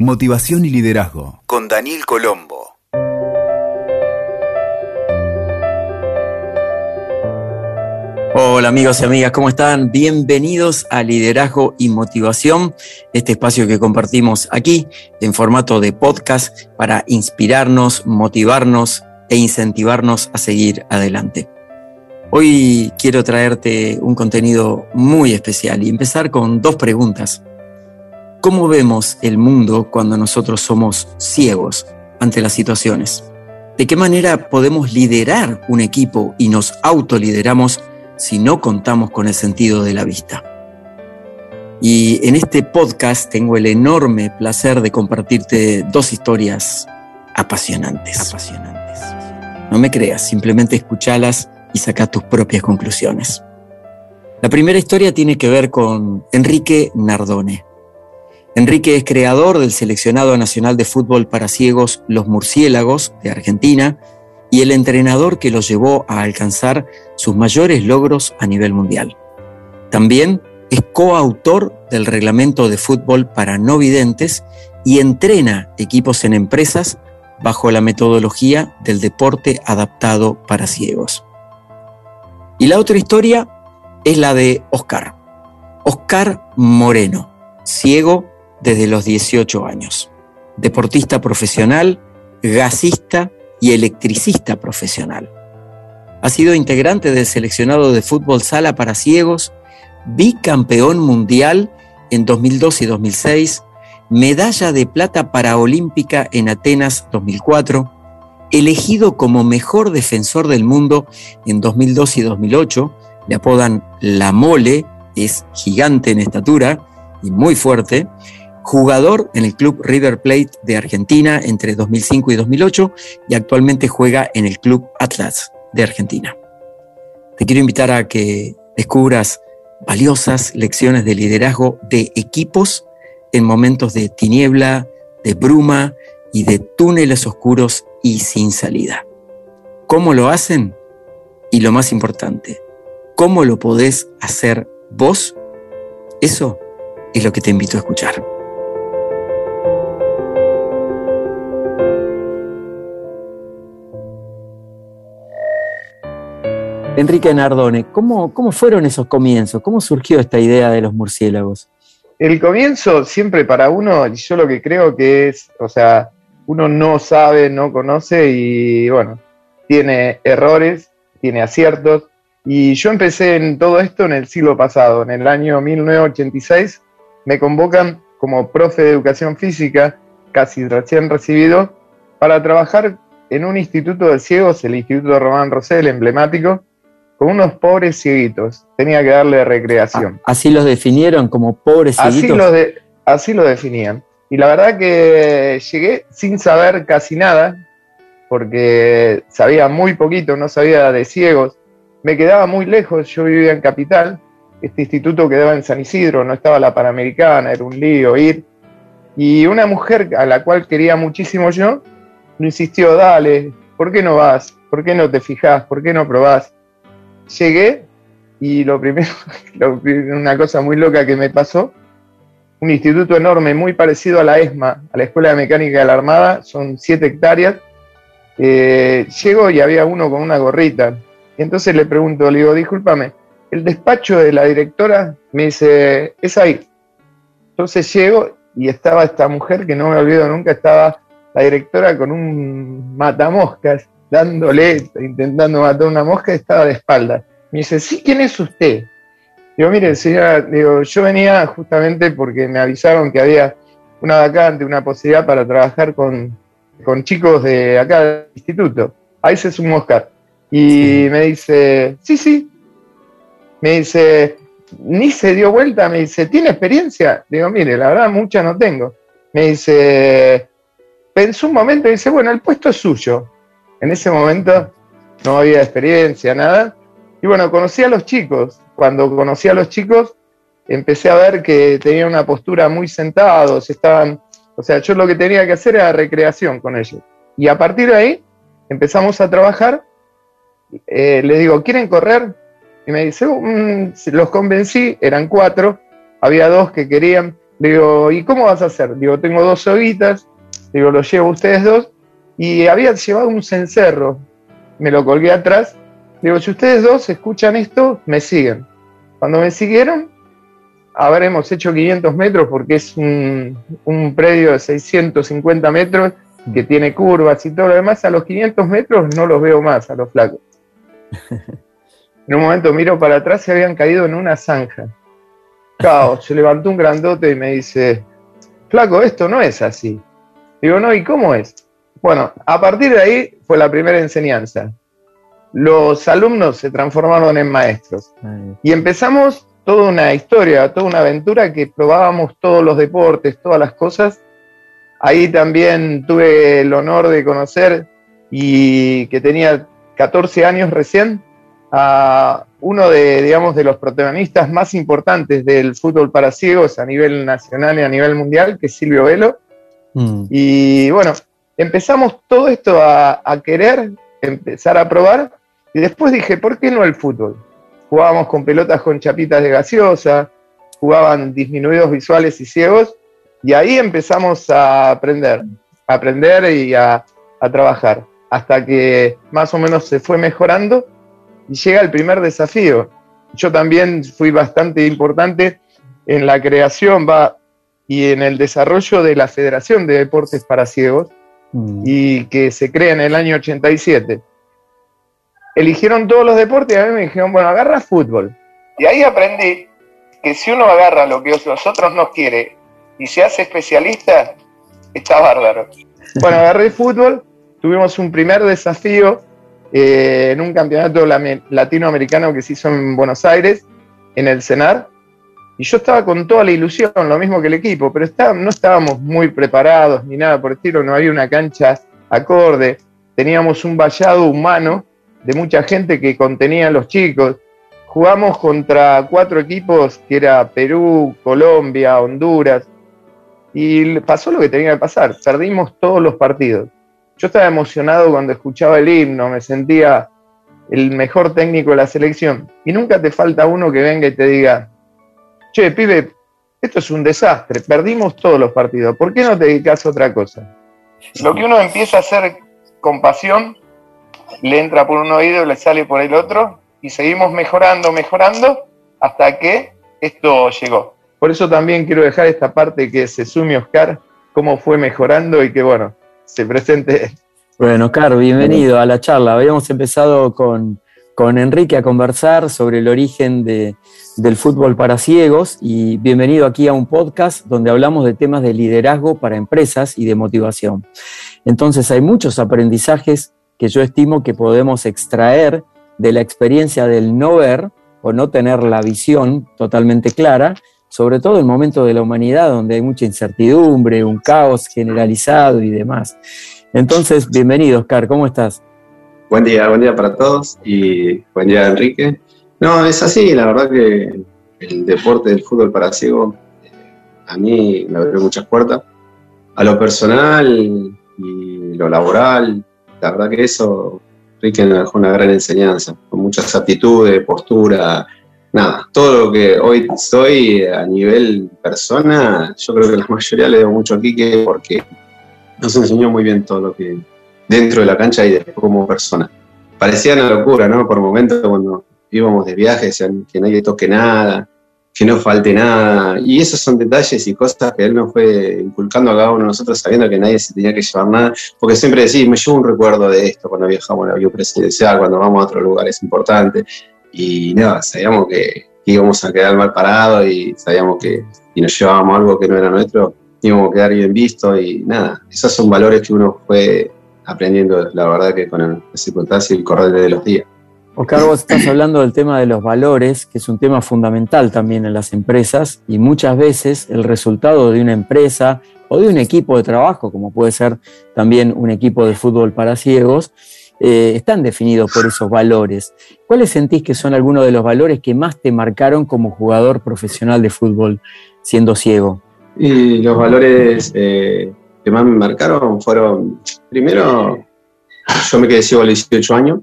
Motivación y liderazgo. Con Daniel Colombo. Hola amigos y amigas, ¿cómo están? Bienvenidos a Liderazgo y Motivación, este espacio que compartimos aquí en formato de podcast para inspirarnos, motivarnos e incentivarnos a seguir adelante. Hoy quiero traerte un contenido muy especial y empezar con dos preguntas. ¿Cómo vemos el mundo cuando nosotros somos ciegos ante las situaciones? ¿De qué manera podemos liderar un equipo y nos autolideramos si no contamos con el sentido de la vista? Y en este podcast tengo el enorme placer de compartirte dos historias apasionantes. apasionantes. No me creas, simplemente escúchalas y saca tus propias conclusiones. La primera historia tiene que ver con Enrique Nardone. Enrique es creador del seleccionado nacional de fútbol para ciegos Los Murciélagos de Argentina y el entrenador que lo llevó a alcanzar sus mayores logros a nivel mundial. También es coautor del reglamento de fútbol para no videntes y entrena equipos en empresas bajo la metodología del deporte adaptado para ciegos. Y la otra historia es la de Oscar. Oscar Moreno, ciego desde los 18 años. Deportista profesional, gasista y electricista profesional. Ha sido integrante del seleccionado de fútbol sala para ciegos, bicampeón mundial en 2002 y 2006, medalla de plata paraolímpica en Atenas 2004, elegido como mejor defensor del mundo en 2002 y 2008, le apodan La Mole, es gigante en estatura y muy fuerte, jugador en el club River Plate de Argentina entre 2005 y 2008 y actualmente juega en el club Atlas de Argentina. Te quiero invitar a que descubras valiosas lecciones de liderazgo de equipos en momentos de tiniebla, de bruma y de túneles oscuros y sin salida. ¿Cómo lo hacen? Y lo más importante, ¿cómo lo podés hacer vos? Eso es lo que te invito a escuchar. Enrique Nardone, ¿cómo, ¿cómo fueron esos comienzos? ¿Cómo surgió esta idea de los murciélagos? El comienzo siempre para uno, yo lo que creo que es, o sea, uno no sabe, no conoce y bueno, tiene errores, tiene aciertos. Y yo empecé en todo esto en el siglo pasado, en el año 1986, me convocan como profe de educación física, casi recién recibido, para trabajar en un instituto de ciegos, el Instituto Román Rosell, emblemático, con unos pobres cieguitos. Tenía que darle recreación. Ah, ¿Así los definieron como pobres cieguitos? Así, de, así lo definían. Y la verdad que llegué sin saber casi nada, porque sabía muy poquito, no sabía de ciegos. Me quedaba muy lejos, yo vivía en Capital, este instituto quedaba en San Isidro, no estaba la Panamericana, era un lío ir. Y una mujer a la cual quería muchísimo yo, me insistió, dale, ¿por qué no vas? ¿Por qué no te fijas? ¿Por qué no probás? Llegué y lo primero, una cosa muy loca que me pasó, un instituto enorme, muy parecido a la ESMA, a la Escuela de Mecánica de la Armada, son siete hectáreas. Eh, llego y había uno con una gorrita. Y entonces le pregunto, le digo, discúlpame, el despacho de la directora me dice, es ahí. Entonces llego y estaba esta mujer que no me olvido nunca, estaba la directora con un matamoscas, dándole, intentando matar una mosca, estaba de espaldas. Me dice, sí, ¿quién es usted? Digo, mire, señora, digo, yo venía justamente porque me avisaron que había una vacante, una posibilidad para trabajar con, chicos de acá del instituto. Ahí se sumó Oscar. Y me dice, sí, sí. Me dice, ni se dio vuelta, me dice, ¿tiene experiencia? Digo, mire, la verdad mucha no tengo. Me dice, pensó un momento y dice, bueno, el puesto es suyo. En ese momento no había experiencia, nada. Y bueno, conocí a los chicos. Cuando conocí a los chicos, empecé a ver que tenían una postura muy sentados, estaban, o sea, yo lo que tenía que hacer era recreación con ellos. Y a partir de ahí empezamos a trabajar. Eh, les digo, ¿quieren correr? Y me dice, mm, los convencí, eran cuatro, había dos que querían, Digo, ¿y cómo vas a hacer? Digo, tengo dos soguitas, digo, los llevo ustedes dos, y había llevado un cencerro, me lo colgué atrás, digo, si ustedes dos escuchan esto, me siguen. Cuando me siguieron, habremos hecho 500 metros porque es un, un predio de 650 metros que tiene curvas y todo lo demás, a los 500 metros no los veo más a los flacos. En un momento miro para atrás y habían caído en una zanja. Caos, se levantó un grandote y me dice, flaco, esto no es así. Digo, no, ¿y cómo es? Bueno, a partir de ahí fue la primera enseñanza. Los alumnos se transformaron en maestros. Y empezamos toda una historia, toda una aventura que probábamos todos los deportes, todas las cosas. Ahí también tuve el honor de conocer y que tenía 14 años recién a uno de, digamos, de los protagonistas más importantes del fútbol para ciegos a nivel nacional y a nivel mundial, que es Silvio Velo. Mm. Y bueno, empezamos todo esto a, a, querer empezar a probar y después dije, ¿por qué no el fútbol? Jugábamos con pelotas con chapitas de gaseosa, jugaban disminuidos visuales y ciegos y ahí empezamos a aprender, a aprender y a, a trabajar, hasta que más o menos se fue mejorando y llega el primer desafío. Yo también fui bastante importante en la creación va, y en el desarrollo de la Federación de Deportes para Ciegos, mm. y que se crea en el año 87. Eligieron todos los deportes y a mí me dijeron, bueno, agarra fútbol. Y ahí aprendí que si uno agarra lo que los otros no quiere y se hace especialista, está bárbaro. Bueno, agarré fútbol, tuvimos un primer desafío eh, en un campeonato latinoamericano que se hizo en Buenos Aires, en el CENAR, y yo estaba con toda la ilusión, lo mismo que el equipo, pero no estábamos muy preparados ni nada por el estilo, no había una cancha acorde, teníamos un vallado humano de mucha gente que contenía a los chicos. Jugamos contra cuatro equipos que era Perú, Colombia, Honduras, y pasó lo que tenía que pasar, perdimos todos los partidos. Yo estaba emocionado cuando escuchaba el himno, me sentía el mejor técnico de la selección. Y nunca te falta uno que venga y te diga, che, pibe, esto es un desastre, perdimos todos los partidos, ¿por qué no te dedicas a otra cosa? Lo que uno empieza a hacer con pasión, le entra por un oído y le sale por el otro, y seguimos mejorando, mejorando, hasta que esto llegó. Por eso también quiero dejar esta parte que se sume Oscar, cómo fue mejorando y que bueno, se presente. Bueno, Carlos, bienvenido a la charla. Habíamos empezado con, Enrique a conversar sobre el origen del fútbol para ciegos y bienvenido aquí a un podcast donde hablamos de temas de liderazgo para empresas y de motivación. Entonces hay muchos aprendizajes que yo estimo que podemos extraer de la experiencia del no ver o no tener la visión totalmente clara sobre todo en momento de la humanidad donde hay mucha incertidumbre, un caos generalizado y demás. Entonces, bienvenido, Oscar, ¿cómo estás? Buen día, buen día para todos y buen día, Enrique. No, es así, la verdad que el deporte del fútbol para ciego a mí me abrió muchas puertas. A lo personal y lo laboral, la verdad que eso, Enrique me dejó una gran enseñanza, con muchas aptitudes, postura, nada, todo lo que hoy soy a nivel persona, yo creo que la mayoría le debo mucho a Quique porque nos enseñó muy bien todo lo que dentro de la cancha y después como persona. Parecía una locura, ¿no? Por momentos cuando íbamos de viaje decían que nadie toque nada, que no falte nada. Y esos son detalles y cosas que él nos fue inculcando a cada uno de nosotros sabiendo que nadie se tenía que llevar nada. Porque siempre decís, me llevo un recuerdo de esto cuando viajamos en avión presidencial, cuando vamos a otros lugares importantes y nada, sabíamos que, íbamos a quedar mal parados y sabíamos que si nos llevábamos algo que no era nuestro, íbamos a quedar bien vistos y nada, esos son valores que uno fue aprendiendo, la verdad que con el circunstancia y el correr de los días. Oscar, vos estás hablando del tema de los valores, que es un tema fundamental también en las empresas, y muchas veces el resultado de una empresa o de un equipo de trabajo, como puede ser también un equipo de fútbol para ciegos, eh, están definidos por esos valores. ¿Cuáles sentís que son algunos de los valores que más te marcaron como jugador profesional de fútbol siendo ciego? Y los valores eh, que más me marcaron fueron, primero, yo me quedé ciego a los 18 años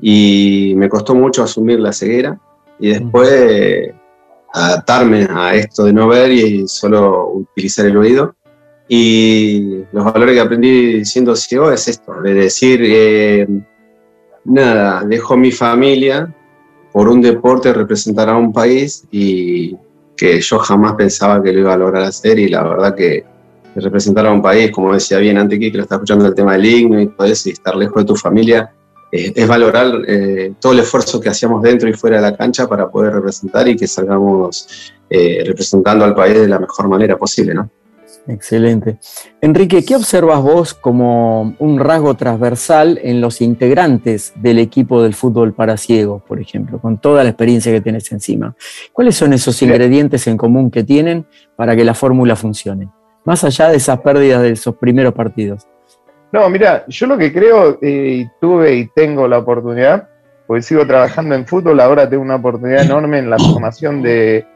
y me costó mucho asumir la ceguera y después adaptarme a esto de no ver y solo utilizar el oído. Y los valores que aprendí siendo ciego es esto, de decir, eh, nada, dejo mi familia por un deporte representar a un país y que yo jamás pensaba que lo iba a lograr hacer y la verdad que representar a un país, como decía bien antes que lo está escuchando el tema del himno y todo eso, y estar lejos de tu familia, es valorar eh, todo el esfuerzo que hacíamos dentro y fuera de la cancha para poder representar y que salgamos eh, representando al país de la mejor manera posible, ¿no? Excelente. Enrique, ¿qué observas vos como un rasgo transversal en los integrantes del equipo del fútbol para ciegos, por ejemplo, con toda la experiencia que tenés encima? ¿Cuáles son esos ingredientes en común que tienen para que la fórmula funcione? Más allá de esas pérdidas de esos primeros partidos. No, mira, yo lo que creo, y tuve y tengo la oportunidad, porque sigo trabajando en fútbol, ahora tengo una oportunidad enorme en la formación de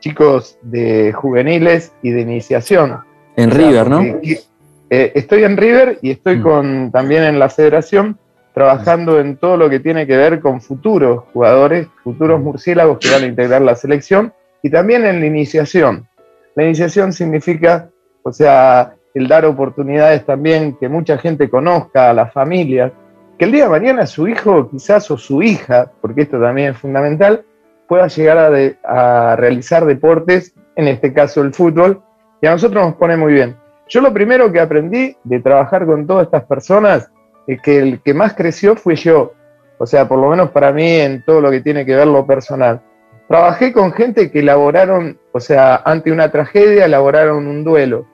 chicos de juveniles y de iniciación. En River, ¿no? Eh, estoy en River y estoy mm. con, también en la federación trabajando en todo lo que tiene que ver con futuros jugadores, futuros murciélagos que van a integrar la selección y también en la iniciación. La iniciación significa, o sea, el dar oportunidades también que mucha gente conozca a las familias, que el día de mañana su hijo quizás o su hija, porque esto también es fundamental, pueda llegar a, realizar deportes, en este caso el fútbol, y a nosotros nos pone muy bien. Yo lo primero que aprendí de trabajar con todas estas personas es que el que más creció fui yo, o sea, por lo menos para mí en todo lo que tiene que ver lo personal. Trabajé con gente que elaboraron, o sea, ante una tragedia elaboraron un duelo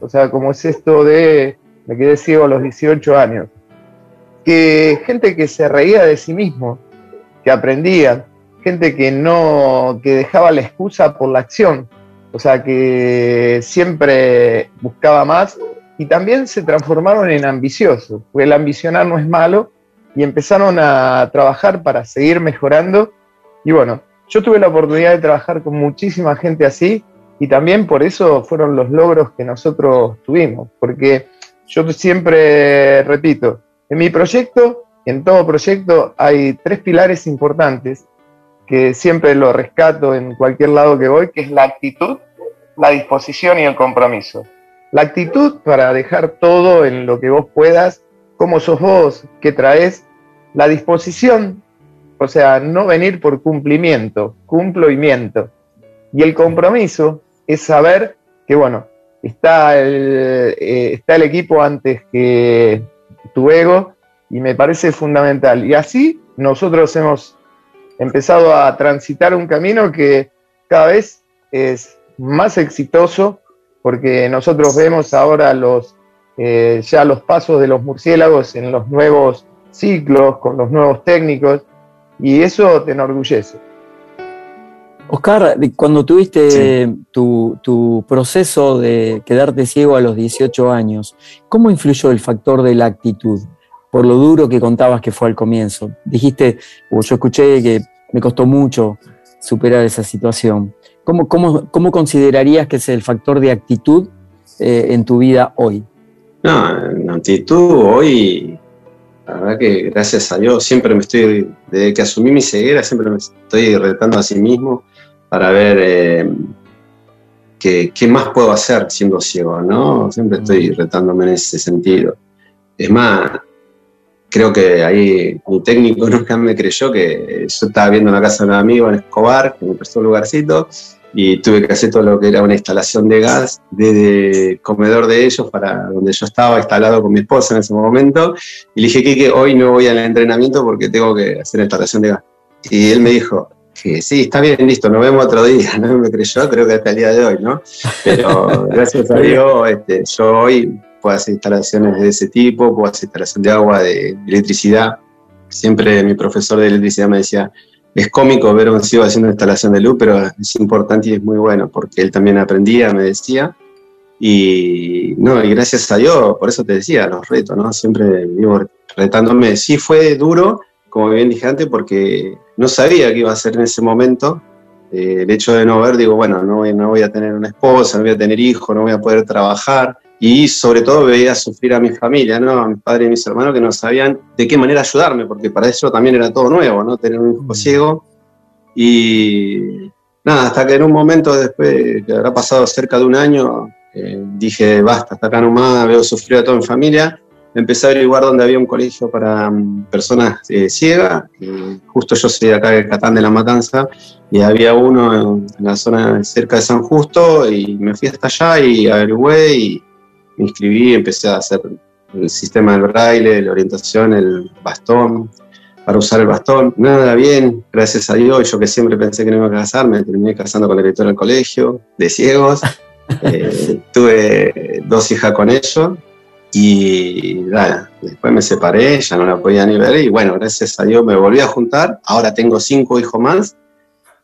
o sea, como es esto de me quedé ciego a los 18 años, que gente que se reía de sí mismo, que aprendía, gente que no, que dejaba la excusa por la acción, o sea, que siempre buscaba más y también se transformaron en ambiciosos, porque el ambicionar no es malo y empezaron a trabajar para seguir mejorando. Y bueno, yo tuve la oportunidad de trabajar con muchísima gente así y también por eso fueron los logros que nosotros tuvimos, porque yo siempre repito, en mi proyecto, en todo proyecto hay tres pilares importantes que siempre lo rescato en cualquier lado que voy, que es la actitud, la disposición y el compromiso. La actitud para dejar todo en lo que vos puedas, cómo sos vos, qué traes. La disposición, o sea, no venir por cumplimiento, cumplo y miento. Y el compromiso, es saber que, bueno, está el, eh, está el equipo antes que tu ego y me parece fundamental. Y así nosotros hemos empezado a transitar un camino que cada vez es más exitoso porque nosotros vemos ahora los, eh, ya los pasos de los murciélagos en los nuevos ciclos, con los nuevos técnicos, y eso te enorgullece. Oscar, cuando tuviste tu, proceso de quedarte ciego a los 18 años, ¿cómo influyó el factor de la actitud? Por lo duro que contabas que fue al comienzo. Dijiste, o yo escuché que me costó mucho superar esa situación. ¿Cómo, cómo, considerarías que es el factor de actitud eh, en tu vida hoy? No, la actitud hoy, la verdad que gracias a Dios siempre me estoy, desde que asumí mi ceguera, siempre me estoy retando a sí mismo para ver eh, qué, más puedo hacer siendo ciego, ¿no? Siempre estoy retándome en ese sentido. Es más, creo que ahí mi técnico nunca me creyó que yo estaba viendo la casa de un amigo en Escobar, que me prestó un lugarcito, y tuve que hacer todo lo que era una instalación de gas desde el comedor de ellos para donde yo estaba instalado con mi esposa en ese momento. Y le dije que hoy no voy al entrenamiento porque tengo que hacer instalación de gas. Y él me dijo, que sí, está bien, listo, nos vemos otro día, no me creyó, creo que hasta el día de hoy, ¿no? Pero gracias a Dios, este, yo hoy puedo hacer instalaciones de ese tipo, puedo hacer instalación de agua, de electricidad. Siempre mi profesor de electricidad me decía, es cómico ver a un ciego haciendo instalación de luz, pero es importante y es muy bueno, porque él también aprendía, me decía, y no, y gracias a Dios, por eso te decía, los retos, ¿no? Siempre vivo retándome. Sí fue duro, como bien dije antes, porque no sabía qué iba a hacer en ese momento. Eh, el hecho de no ver, digo, bueno, no no voy a tener una esposa, no voy a tener hijos, no voy a poder trabajar. Y sobre todo veía sufrir a mi familia, ¿no? a mi padre y mis hermanos que no sabían de qué manera ayudarme, porque para eso también era todo nuevo, ¿no? Tener un hijo mm. ciego. Y, nada, hasta que en un momento después, que habrá pasado cerca de un año, eh, dije, basta, hasta acá nomás, veo sufrir a toda mi familia. Empecé a averiguar dónde había un colegio para mm, personas eh, ciegas. justo yo soy de acá de Catán de la Matanza y había uno en, la zona cerca de San Justo y me fui hasta allá y averigué y me inscribí, empecé a hacer el sistema del braille, la orientación, el bastón, para usar el bastón. Nada bien, gracias a Dios. Yo que siempre pensé que no iba a casar, me terminé casando con la directora del colegio, de ciegos. Eh, tuve dos hijas con ellos y nada, después me separé, ya no la podía ni ver y bueno, gracias a Dios me volví a juntar. Ahora tengo cinco hijos más.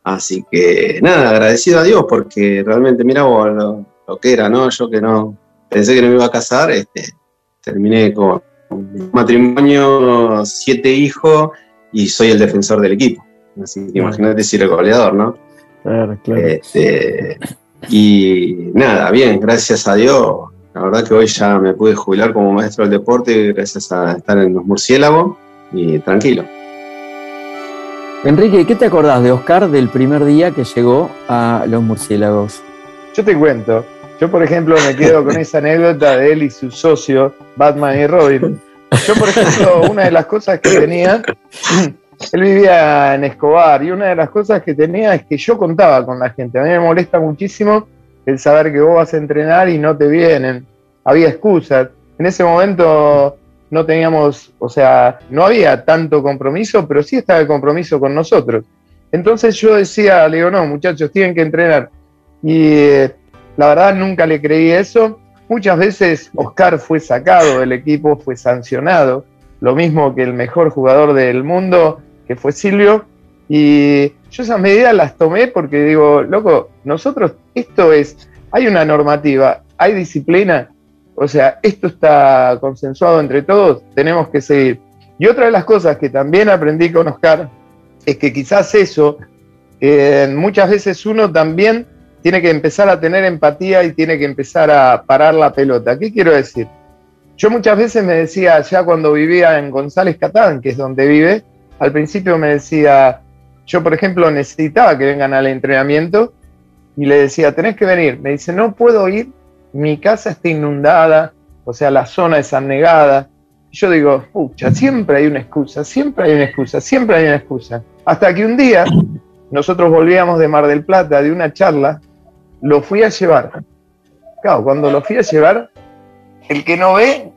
Así que nada, agradecido a Dios porque realmente mira lo, lo que era, ¿no? Yo que no pensé que no me iba a casar, este, terminé con un matrimonio, siete hijos y soy el defensor del equipo. Así que imagínate si el goleador, ¿no? Claro, claro. Este, y nada, bien, gracias a Dios. La verdad que hoy ya me pude jubilar como maestro del deporte gracias a estar en los murciélagos y tranquilo. Enrique, ¿qué te acordás de Oscar del primer día que llegó a los murciélagos? Yo te cuento. Yo, por ejemplo, me quedo con esa anécdota de él y su socio, Batman y Robin. Yo, por ejemplo, una de las cosas que tenía, él vivía en Escobar y una de las cosas que tenía es que yo contaba con la gente. A mí me molesta muchísimo el saber que vos vas a entrenar y no te vienen. Había excusas. En ese momento no teníamos, o sea, no había tanto compromiso, pero sí estaba el compromiso con nosotros. Entonces yo decía, le digo, no, muchachos, tienen que entrenar. Y eh, la verdad nunca le creí eso. Muchas veces Oscar fue sacado del equipo, fue sancionado, lo mismo que el mejor jugador del mundo, que fue Silvio. Y yo esas medidas las tomé porque digo, loco, nosotros, esto es, hay una normativa, hay disciplina, o sea, esto está consensuado entre todos, tenemos que seguir. Y otra de las cosas que también aprendí con Oscar es que quizás eso, eh, muchas veces uno también tiene que empezar a tener empatía y tiene que empezar a parar la pelota. ¿Qué quiero decir? Yo muchas veces me decía, ya cuando vivía en González Catán, que es donde vive, al principio me decía, yo por ejemplo necesitaba que vengan al entrenamiento y le decía, tenés que venir. Me dice, no puedo ir, mi casa está inundada, o sea, la zona es anegada. Y yo digo, pucha, siempre hay una excusa, siempre hay una excusa, siempre hay una excusa. Hasta que un día nosotros volvíamos de Mar del Plata de una charla lo fui a llevar. Claro, cuando lo fui a llevar, el que no ve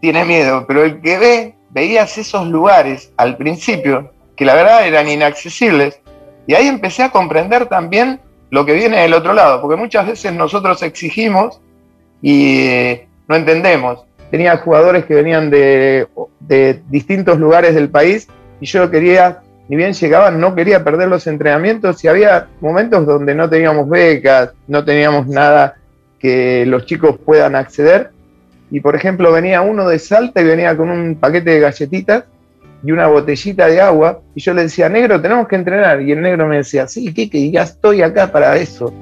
tiene miedo, pero el que ve, veías esos lugares al principio que la verdad eran inaccesibles. Y ahí empecé a comprender también lo que viene del otro lado, porque muchas veces nosotros exigimos y eh, no entendemos. Tenía jugadores que venían de, de distintos lugares del país y yo quería ni bien llegaban, no quería perder los entrenamientos y había momentos donde no teníamos becas, no teníamos nada que los chicos puedan acceder. Y por ejemplo, venía uno de Salta y venía con un paquete de galletitas y una botellita de agua. Y yo le decía, negro, tenemos que entrenar. Y el negro me decía, sí, Kike, ya estoy acá para eso.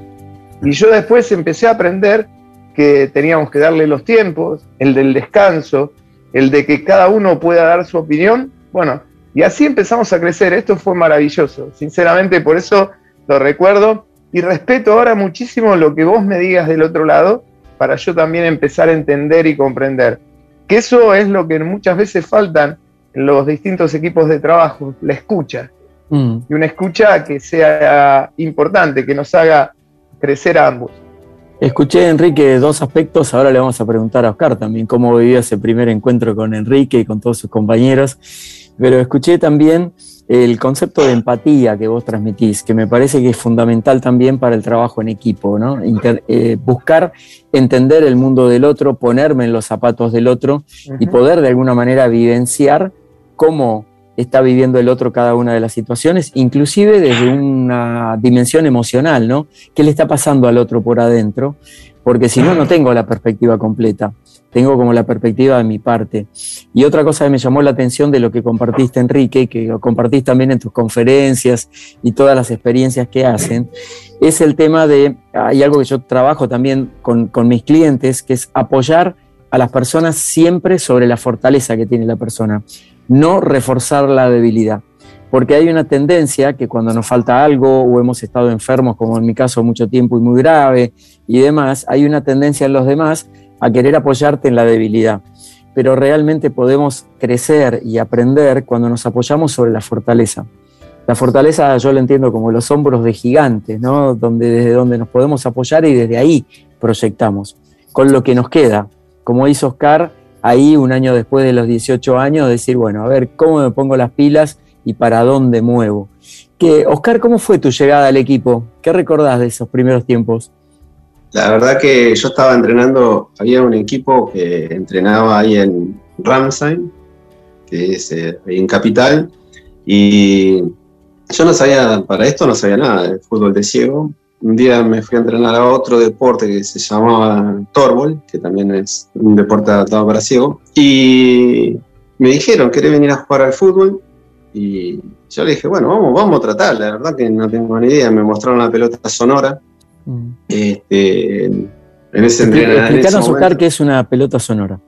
Y yo después empecé a aprender que teníamos que darle los tiempos, el del descanso, el de que cada uno pueda dar su opinión. Bueno, y así empezamos a crecer. Esto fue maravilloso. Sinceramente, por eso lo recuerdo. Y respeto ahora muchísimo lo que vos me digas del otro lado para yo también empezar a entender y comprender. Que eso es lo que muchas veces faltan los distintos equipos de trabajo, la escucha. Mm. Y una escucha que sea importante, que nos haga crecer a ambos. Escuché, Enrique, dos aspectos. Ahora le vamos a preguntar a Oscar también cómo vivió ese primer encuentro con Enrique y con todos sus compañeros. Pero escuché también el concepto de empatía que vos transmitís, que me parece que es fundamental también para el trabajo en equipo, ¿no? Eh, buscar entender el mundo del otro, ponerme en los zapatos del otro y poder de alguna manera vivenciar cómo está viviendo el otro cada una de las situaciones, inclusive desde una dimensión emocional, ¿no? ¿Qué le está pasando al otro por adentro? Porque si no, no tengo la perspectiva completa tengo como la perspectiva de mi parte. Y otra cosa que me llamó la atención de lo que compartiste, Enrique, que lo compartís también en tus conferencias y todas las experiencias que hacen, es el tema de, hay algo que yo trabajo también con, con mis clientes, que es apoyar a las personas siempre sobre la fortaleza que tiene la persona, no reforzar la debilidad. porque hay una tendencia que cuando nos falta algo o hemos estado enfermos, como en mi caso mucho tiempo y muy grave y demás, hay una tendencia en los demás a querer apoyarte en la debilidad. Pero realmente podemos crecer y aprender cuando nos apoyamos sobre la fortaleza. La fortaleza yo lo entiendo como los hombros de gigantes, ¿no? Donde, desde donde nos podemos apoyar y desde ahí proyectamos, con lo que nos queda. Como hizo Oscar ahí un año después de los 18 años, decir, bueno, a ver, ¿cómo me pongo las pilas y para dónde muevo? Que, Oscar, ¿cómo fue tu llegada al equipo? ¿Qué recordás de esos primeros tiempos? La verdad que yo estaba entrenando, había un equipo que entrenaba ahí en Ramsay, que es eh, en Capital, y yo no sabía, para esto no sabía nada de fútbol de ciego. Un día me fui a entrenar a otro deporte que se llamaba Torbol, que también es un deporte adaptado para ciego, y me dijeron, ¿querés venir a jugar al fútbol? Y yo le dije, bueno, vamos, vamos a tratar, la verdad que no tengo ni idea, me mostraron la pelota sonora Mm. Este, en ese Explicanos, Oscar, qué es una pelota sonora.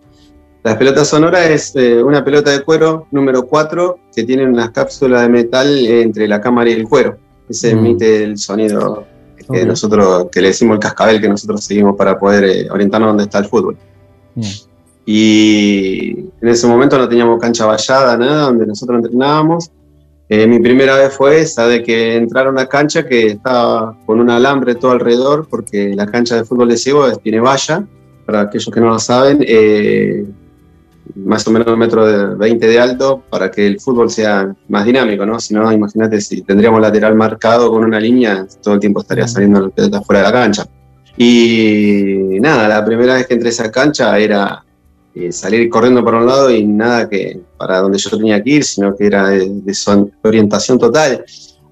La pelota sonora es eh, una pelota de cuero número 4 que tiene una cápsula de metal entre la cámara y el cuero. Ese mm. emite el sonido que nosotros, que le decimos el cascabel que nosotros seguimos para poder eh, orientarnos donde está el fútbol. Y en ese momento no teníamos cancha vallada, nada, donde nosotros entrenábamos. Eh, mi primera vez fue esa, de que entraron a una cancha que estaba con un alambre todo alrededor, porque la cancha de fútbol de ciego tiene valla, para aquellos que no lo saben, eh, más o menos un metro de 20 de alto, para que el fútbol sea más dinámico, ¿no? Si no, imagínate si tendríamos lateral marcado con una línea, todo el tiempo estaría saliendo la pelota fuera de la cancha. Y nada, la primera vez que entré a esa cancha era eh, salir corriendo para un lado y nada que para donde yo tenía que ir, sino que era de, orientación total,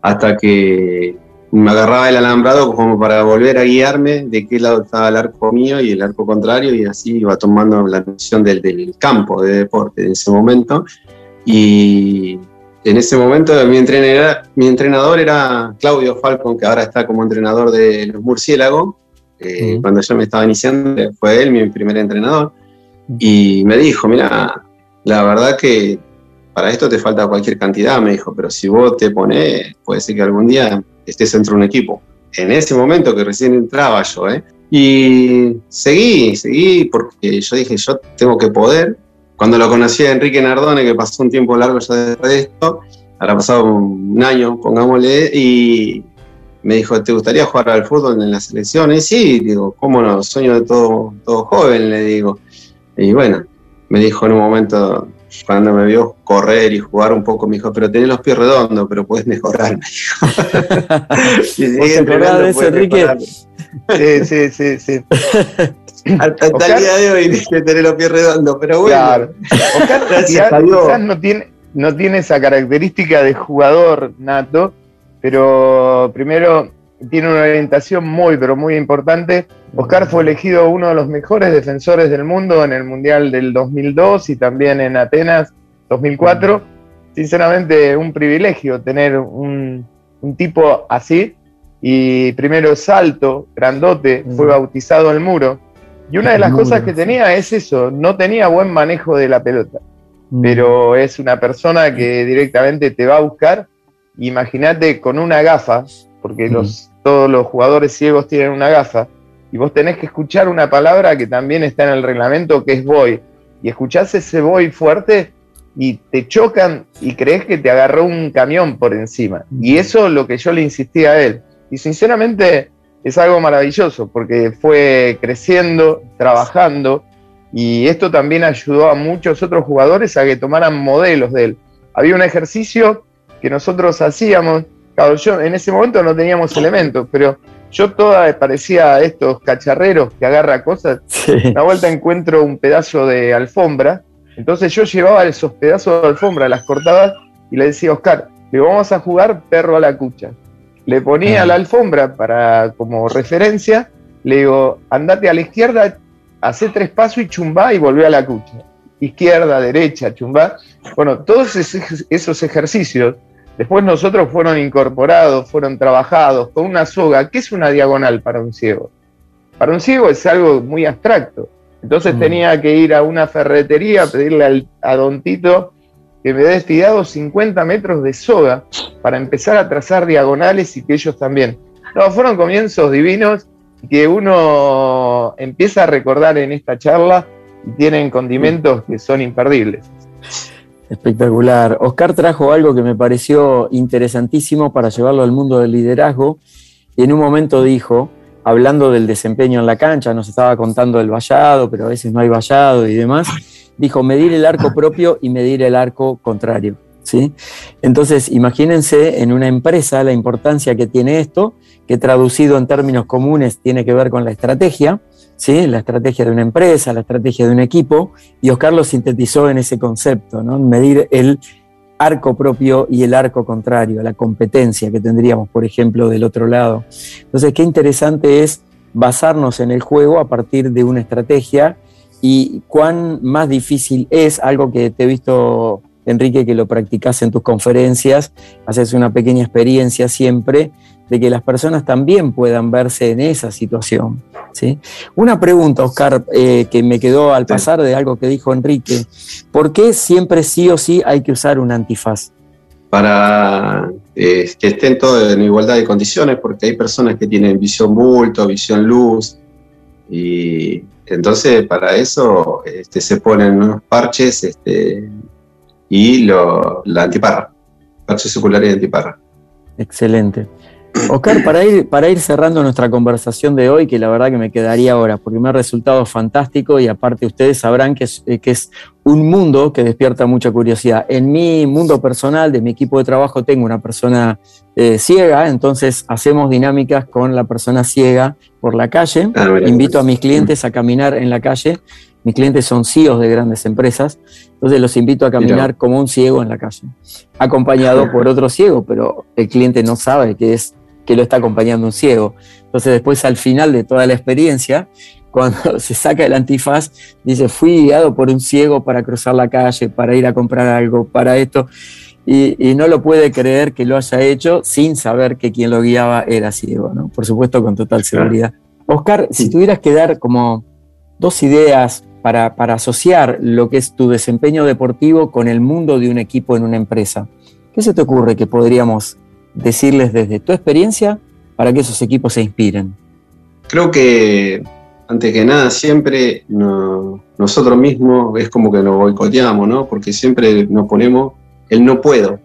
hasta que me agarraba el alambrado como para volver a guiarme de qué lado estaba el arco mío y el arco contrario, y así iba tomando la noción del, del campo de deporte en ese momento. Y en ese momento mi entrenador, mi entrenador era Claudio Falcon, que ahora está como entrenador de los murciélagos. Eh, cuando yo me estaba iniciando, fue él mi primer entrenador. Y me dijo, mira, la verdad que para esto te falta cualquier cantidad, me dijo, pero si vos te pones, puede ser que algún día estés dentro de un equipo. En ese momento que recién entraba yo, ¿eh? Y seguí, seguí, porque yo dije, yo tengo que poder. Cuando lo conocí a Enrique Nardone, que pasó un tiempo largo ya de esto, habrá pasado un año, pongámosle, y me dijo, ¿te gustaría jugar al fútbol en la selección? Y sí, digo, ¿cómo no? Sueño de todo, todo joven, le digo. Y bueno, me dijo en un momento, cuando me vio correr y jugar un poco, me dijo, pero tenés los pies redondos, pero puedes mejorar, me dijo. y de eso, Enrique? Sí, sí, sí, sí. Hasta, el día de hoy que tener los pies redondos, pero bueno. Claro. quizás no tiene, no tiene esa característica de jugador nato, pero primero tiene una orientación muy, pero muy importante. Oscar fue elegido uno de los mejores defensores del mundo en el Mundial del 2002 y también en Atenas 2004. Sinceramente, un privilegio tener un, tipo así. Y primero salto, grandote, fue bautizado el muro. Y una de las cosas que tenía es eso, no tenía buen manejo de la pelota. Pero es una persona que directamente te va a buscar. Imagínate con una gafa, porque los todos los jugadores ciegos tienen una gafa, y vos tenés que escuchar una palabra que también está en el reglamento, que es voy, y escuchás ese voy fuerte y te chocan y crees que te agarró un camión por encima. Y eso es lo que yo le insistí a él. Y sinceramente es algo maravilloso, porque fue creciendo, trabajando, y esto también ayudó a muchos otros jugadores a que tomaran modelos de él. Había un ejercicio que nosotros hacíamos, yo en ese momento no teníamos elementos, pero yo toda parecía a estos cacharreros que agarra cosas. Una vuelta encuentro un pedazo de alfombra, entonces yo llevaba esos pedazos de alfombra, las cortaba y le decía Oscar, le vamos a jugar perro a la cucha. Le ponía ah. la alfombra para como referencia, le digo, andate a la izquierda, hace tres pasos y chumbá y volvé a la cucha. Izquierda, derecha, chumbá. Bueno, todos esos ejercicios Después nosotros fueron incorporados, fueron trabajados con una soga. ¿Qué es una diagonal para un ciego? Para un ciego es algo muy abstracto. Entonces mm. tenía que ir a una ferretería, pedirle al, a Don Tito que me había tirado 50 metros de soga para empezar a trazar diagonales y que ellos también. No, fueron comienzos divinos que uno empieza a recordar en esta charla y tienen condimentos que son imperdibles. Espectacular. Oscar trajo algo que me pareció interesantísimo para llevarlo al mundo del liderazgo y en un momento dijo, hablando del desempeño en la cancha, nos estaba contando el vallado, pero a veces no hay vallado y demás, dijo medir el arco propio y medir el arco contrario. ¿sí? Entonces, imagínense en una empresa la importancia que tiene esto, que traducido en términos comunes tiene que ver con la estrategia, ¿sí? la estrategia de una empresa, la estrategia de un equipo, y Oscar lo sintetizó en ese concepto, ¿no? medir el arco propio y el arco contrario, la competencia que tendríamos, por ejemplo, del otro lado. Entonces, qué interesante es basarnos en el juego a partir de una estrategia y cuán más difícil es, algo que te he visto, Enrique, que lo practicas en tus conferencias, haces una pequeña experiencia siempre, de que las personas también puedan verse en esa situación. ¿sí? Una pregunta, Oscar, eh, que me quedó al pasar de algo que dijo Enrique. ¿Por qué siempre sí o sí hay que usar un antifaz? Para eh, que estén todos en igualdad de condiciones, porque hay personas que tienen visión bulto, visión luz, y entonces para eso este, se ponen unos parches este, y lo, la antiparra, parche circular y antiparra. Excelente. Oscar, para ir, para ir cerrando nuestra conversación de hoy, que la verdad que me quedaría ahora, porque me ha resultado fantástico y aparte ustedes sabrán que es, eh, que es un mundo que despierta mucha curiosidad. En mi mundo personal, de mi equipo de trabajo, tengo una persona eh, ciega, entonces hacemos dinámicas con la persona ciega por la calle. Ah, Invito a mis clientes a caminar en la calle. Mis clientes son CEOs de grandes empresas, entonces los invito a caminar como un ciego en la calle, acompañado por otro ciego, pero el cliente no sabe que es que lo está acompañando un ciego. Entonces después al final de toda la experiencia, cuando se saca el antifaz, dice, fui guiado por un ciego para cruzar la calle, para ir a comprar algo, para esto. Y, no lo puede creer que lo haya hecho sin saber que quien lo guiaba era ciego, ¿no? Por supuesto, con total seguridad. Oscar, si tuvieras que dar como dos ideas para, para asociar lo que es tu desempeño deportivo con el mundo de un equipo en una empresa, ¿qué se te ocurre que podríamos decirles desde tu experiencia para que esos equipos se inspiren? Creo que, antes que nada, siempre nosotros mismos es como que nos boicoteamos, ¿no? Porque siempre nos ponemos el no puedo,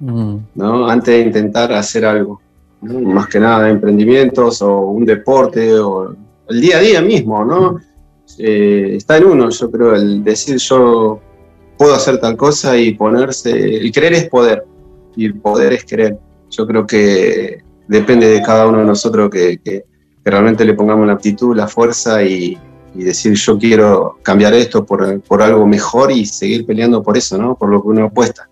mm. ¿no? Antes de intentar hacer algo. Más que nada emprendimientos o un deporte o el día a día mismo, ¿no? Eh, está en uno, yo creo, el decir yo puedo hacer tal cosa y ponerse, el querer es poder y el poder es querer. Yo creo que depende de cada uno de nosotros que, realmente le pongamos la aptitud, la fuerza y, decir yo quiero cambiar esto por, algo mejor y seguir peleando por eso, ¿no? Por lo que uno apuesta.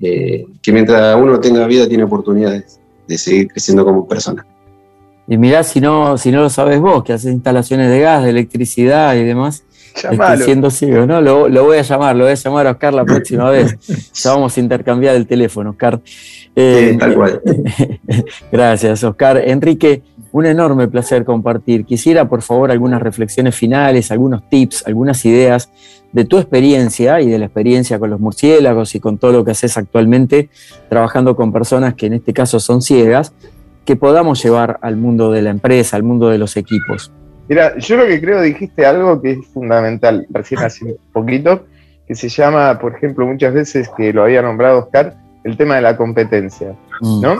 Eh, que mientras uno tenga vida tiene oportunidades de seguir creciendo como persona. Y mirá, si no, si no lo sabes vos, que haces instalaciones de gas, de electricidad y demás, siendo ciego, ¿no? Lo, lo, voy a llamar, lo voy a llamar a Oscar la próxima vez. Ya vamos a intercambiar el teléfono, Oscar. Eh, tal cual. gracias, Oscar. Enrique, un enorme placer compartir. Quisiera, por favor, algunas reflexiones finales, algunos tips, algunas ideas de tu experiencia y de la experiencia con los murciélagos y con todo lo que haces actualmente trabajando con personas que en este caso son ciegas, que podamos llevar al mundo de la empresa, al mundo de los equipos. Mira, yo lo que creo dijiste algo que es fundamental recién hace un poquito, que se llama, por ejemplo, muchas veces que lo había nombrado Oscar, el tema de la competencia, mm. ¿no?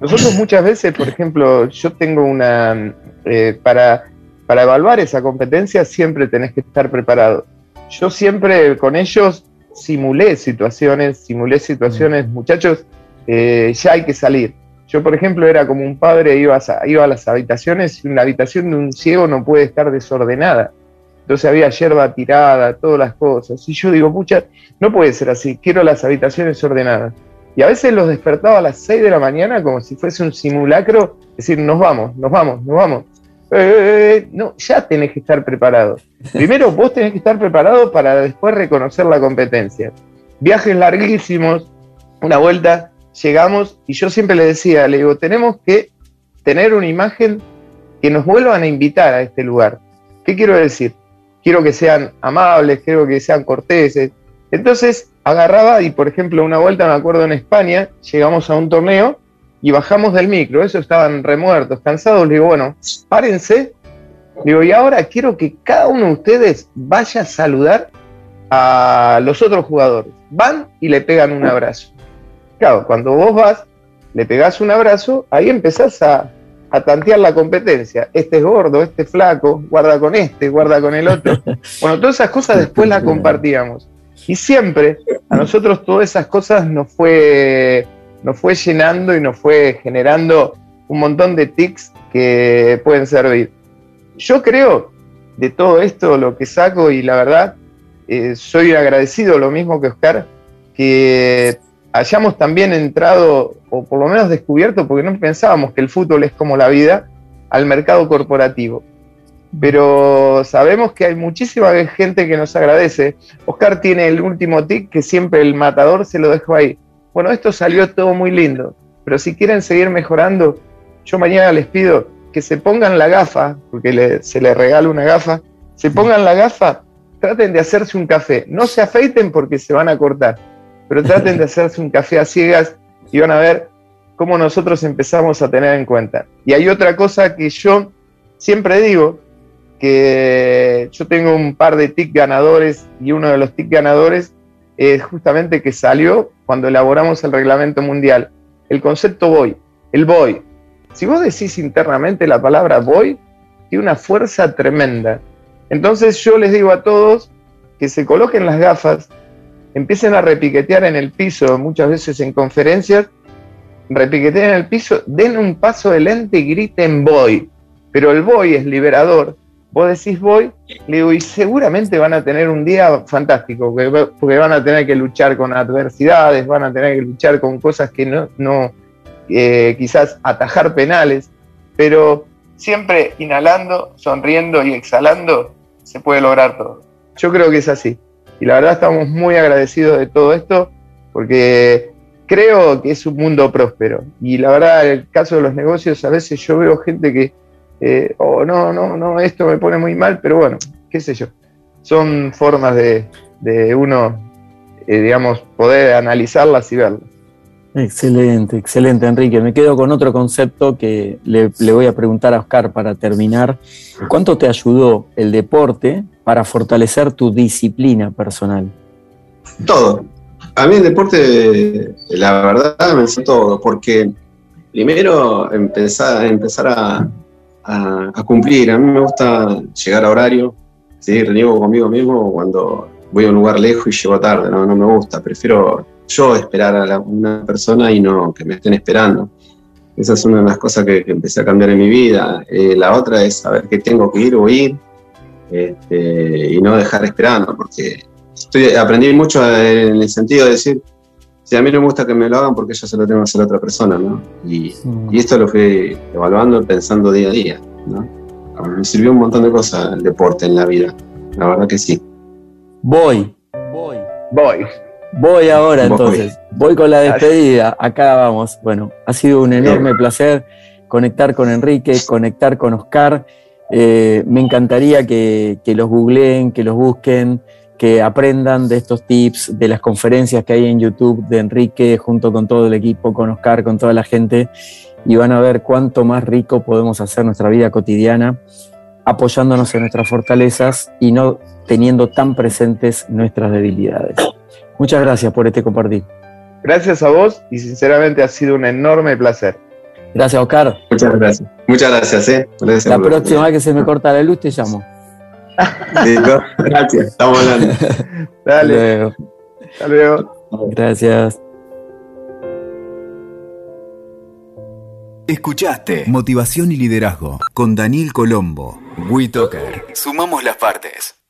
Nosotros muchas veces, por ejemplo, yo tengo una, eh, para, para evaluar esa competencia siempre tenés que estar preparado. Yo siempre con ellos simulé situaciones, simulé situaciones, mm. muchachos, eh, ya hay que salir. Yo, por ejemplo, era como un padre, iba a, iba a las habitaciones y una habitación de un ciego no puede estar desordenada. Entonces había hierba tirada, todas las cosas. Y yo digo, pucha, no puede ser así, quiero las habitaciones ordenadas. Y a veces los despertaba a las 6 de la mañana como si fuese un simulacro, decir, nos vamos, nos vamos, nos vamos. Eh, eh, eh, no, ya tenés que estar preparado. Primero vos tenés que estar preparado para después reconocer la competencia. Viajes larguísimos, una vuelta, llegamos y yo siempre le decía, le digo, tenemos que tener una imagen que nos vuelvan a invitar a este lugar. ¿Qué quiero decir? Quiero que sean amables, quiero que sean corteses. Entonces, agarraba y, por ejemplo, una vuelta, me acuerdo en España, llegamos a un torneo y bajamos del micro, esos estaban remuertos, cansados, le digo, bueno, párense, digo, y ahora quiero que cada uno de ustedes vaya a saludar a los otros jugadores. Van y le pegan un abrazo. Claro, cuando vos vas, le pegás un abrazo, ahí empezás a, a tantear la competencia. Este es gordo, este es flaco, guarda con este, guarda con el otro. Bueno, todas esas cosas después las compartíamos. Y siempre a nosotros todas esas cosas nos fue, nos fue llenando y nos fue generando un montón de tics que pueden servir. Yo creo de todo esto lo que saco y la verdad eh, soy agradecido, lo mismo que Oscar, que hayamos también entrado, o por lo menos descubierto, porque no pensábamos que el fútbol es como la vida, al mercado corporativo pero sabemos que hay muchísima gente que nos agradece. Oscar tiene el último tic que siempre el matador se lo dejó ahí. Bueno, esto salió todo muy lindo, pero si quieren seguir mejorando, yo mañana les pido que se pongan la gafa, porque se les regala una gafa, se pongan la gafa, traten de hacerse un café. No se afeiten porque se van a cortar, pero traten de hacerse un café a ciegas y van a ver cómo nosotros empezamos a tener en cuenta. Y hay otra cosa que yo siempre digo, que yo tengo un par de TIC ganadores y uno de los TIC ganadores es justamente que salió cuando elaboramos el reglamento mundial. El concepto voy, el voy. Si vos decís internamente la palabra voy, tiene una fuerza tremenda. Entonces yo les digo a todos que se coloquen las gafas, empiecen a repiquetear en el piso, muchas veces en conferencias, repiquetear en el piso, den un paso de lente y griten voy. Pero el voy es liberador vos decís voy, le digo, y seguramente van a tener un día fantástico, porque van a tener que luchar con adversidades, van a tener que luchar con cosas que no, no eh, quizás atajar penales, pero siempre inhalando, sonriendo y exhalando, se puede lograr todo. Yo creo que es así. Y la verdad estamos muy agradecidos de todo esto, porque creo que es un mundo próspero. Y la verdad, en el caso de los negocios, a veces yo veo gente que eh, o no, no, no, esto me pone muy mal, pero bueno, qué sé yo. Son formas de, uno, eh, digamos, poder analizarlas y verlas. Excelente, excelente, Enrique. Me quedo con otro concepto que le, voy a preguntar a Oscar para terminar. ¿Cuánto te ayudó el deporte para fortalecer tu disciplina personal? Todo. A mí el deporte, la verdad, me enseñó todo, porque primero empezar, a, cumplir. A mí me gusta llegar a horario, ¿sí? reniego conmigo mismo cuando voy a un lugar lejos y llego tarde, no, no me gusta. Prefiero yo esperar a una persona y no que me estén esperando. Esa es una de las cosas que, empecé a cambiar en mi vida. Eh, la otra es saber que tengo que ir o ir este, y no dejar esperando, porque estoy, aprendí mucho en el sentido de decir, si a mí no me gusta que me lo hagan porque yo se lo tengo que hacer a otra persona, ¿no? Y, y esto lo fui evaluando, pensando día a día, ¿no? Me sirvió un montón de cosas el deporte en la vida, la verdad que sí. Voy, voy, voy. Voy ahora entonces, voy con la despedida, acá vamos. Bueno, ha sido un enorme placer conectar con Enrique, conectar con Oscar. Eh, me encantaría que, que los googleen, que los busquen, que aprendan de estos tips, de las conferencias que hay en YouTube de Enrique junto con todo el equipo, con Oscar, con toda la gente, y van a ver cuánto más rico podemos hacer nuestra vida cotidiana apoyándonos en nuestras fortalezas y no teniendo tan presentes nuestras debilidades. Muchas gracias por este compartir. Gracias a vos y sinceramente ha sido un enorme placer. Gracias, Oscar. Muchas gracias. Muchas gracias. Eh. la próxima vez que se me corta la luz te llamo. Gracias, estamos hablando. Dale. Hasta luego. Gracias. Escuchaste Motivación y Liderazgo con Daniel Colombo. WeToker. Sumamos las partes.